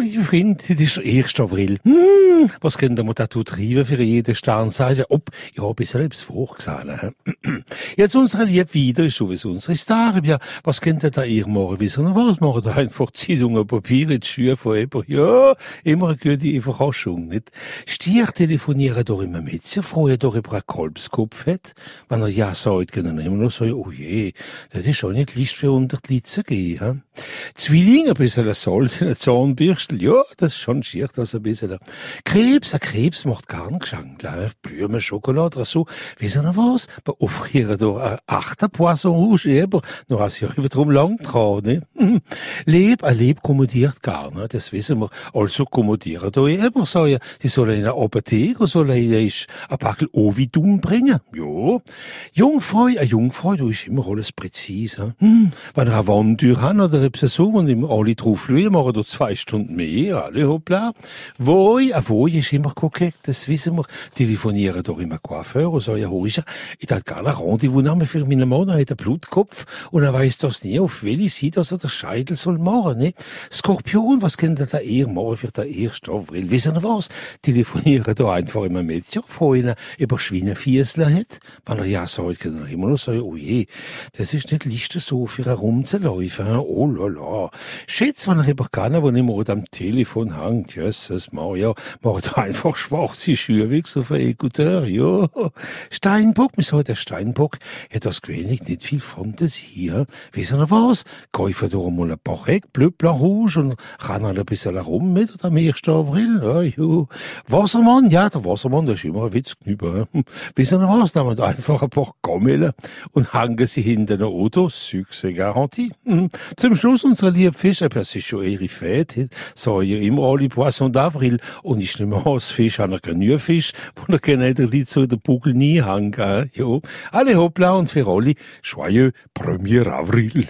liebe Freunde, heute ist der 1. April. Hm, was können wir da treiben für jeden Stern? Sagen Sie, ob, ich habe bisschen etwas vorgesehen. Jetzt unsere Liebe wieder ist sowieso unsere Star. Ja, was könnt ihr da ihr morgen wissen? Was machen da einfach Zeitungen, Papier in die Schuhe von jemandem? Ja, immer eine gute Überraschung, nicht? Stier telefonieren doch immer mit. Sie freuen doch über einen Kolbskopf hat. Wenn er ja sagt, können er immer noch sagen, oh je, das ist schon nicht leicht für unter die Litze gehen. Zwillinge, ein bisschen Salz in der Zahnbürstel, ja, das schon schier, das ein bisschen. Krebs, ein Krebs macht gar nicht geschenkt. Blumen, Schokolade oder so. Wissen Sie was? Bei offrieren doch ein achter Poisson Rouge, aber noch hast ja über drum lang dran, ne? Leb, ein Leb kommodiert gar, ne? Das wissen wir. Also kommodieren da immer sagen, die sollen in eine Apotheke, sollen ihnen ein Packel Ovidum bringen. Ja. Jungfrau, eine Jungfrau, du ist immer alles präzise. Hm. Wenn er eine Wandtür hat oder etwas so, und immer alle drauf schauen, machen da zwei Stunden mehr, alle hoppla. Woi, ein Woi ist immer kokett, das wissen wir. Telefonieren doch immer Coiffeur und so, ja, hol ich, hat gar ein Rendezvous für meinen Mann, er hat einen Blutkopf und er weiß das nie, auf welche Seite dass er den Scheitel soll machen, ne? Skorpion, was könnte der eher machen für den ersten April? Wissen Sie was? Telefonieren da einfach immer mit sich, freuen, über Schweinefiesler hat. Wenn er ja sagt, kann er immer noch sagen, oh je, das ist nicht Liste so für ein rumzulaufen, oh la la. Schätz, wenn er über kann, wo nicht mehr am Telefon hängt, Jesus Maria, macht einfach schwarze Schuhe weg, so für Ekuteur, ja. Steinbock, mir sagt der Steinbock, hat das gewöhnlich nicht viel Fantasie. Wissen Sie was? Käufe doch mal ein paar Bleu, Blanc, Rouge und kann ein bisschen rum mit, am 1. April, ja. Wassermann, ja, der Wassermann, der ist immer ein Witz genüber. Wissen Sie was? Nehmen einfach ein paar Gammele und hängen sie hinter ein Auto, Succès Garantie. Hm. Zum Schluss unsere liebe Fische, das ist schon ihre Fête, sagen ja immer alle Poisson d'Avril und ich nehme an, das Fisch hat kein Fisch, wo er keine Lied so der Buckel nie hängen, ja. Alle hoppla und für alle, joyeux 1er Avril.